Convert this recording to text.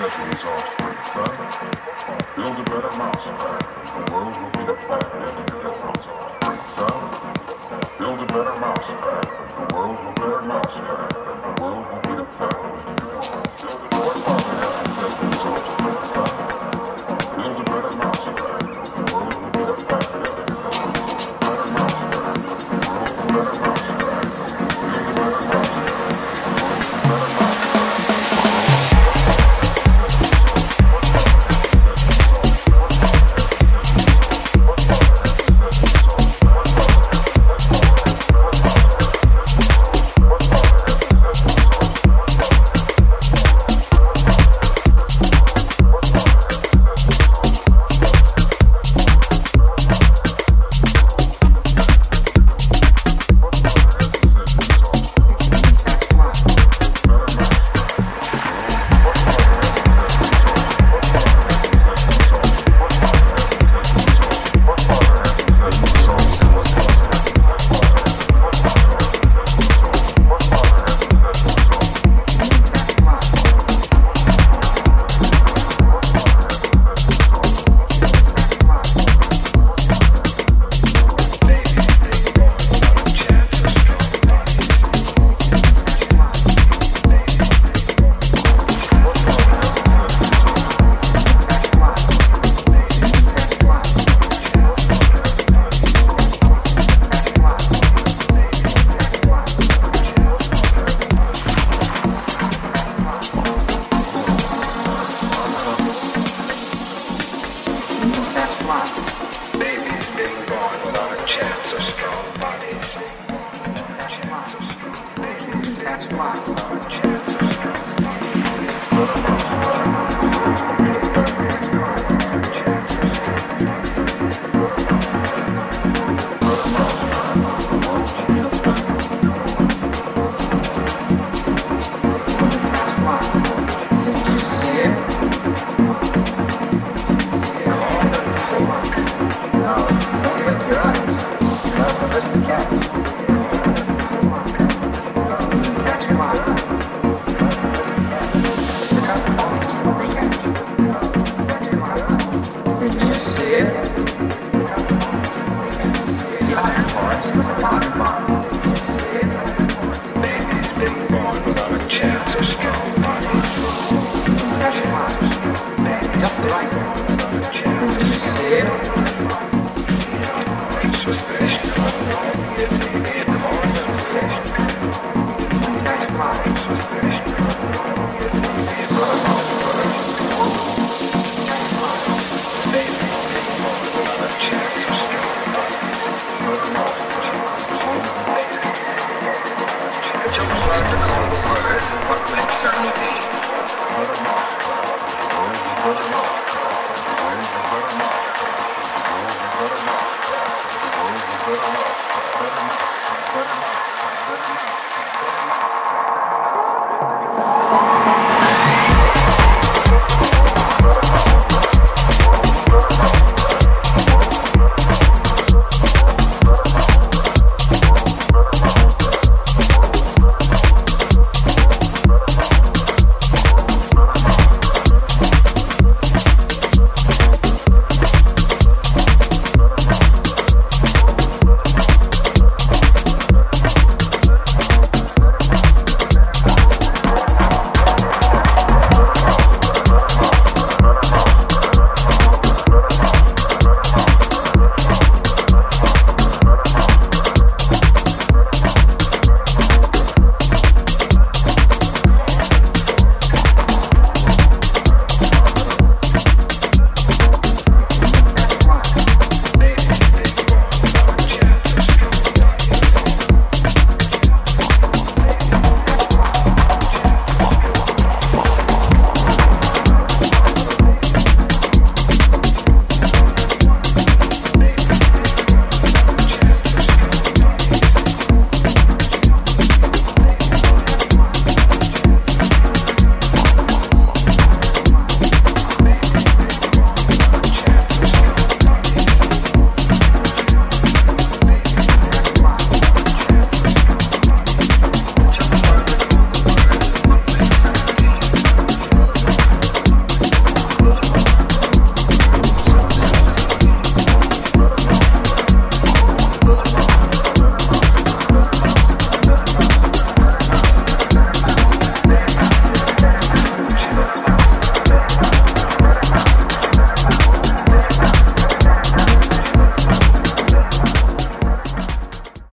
build a better mousetrap, the world will be the flathead in your. Build a better mousetrap,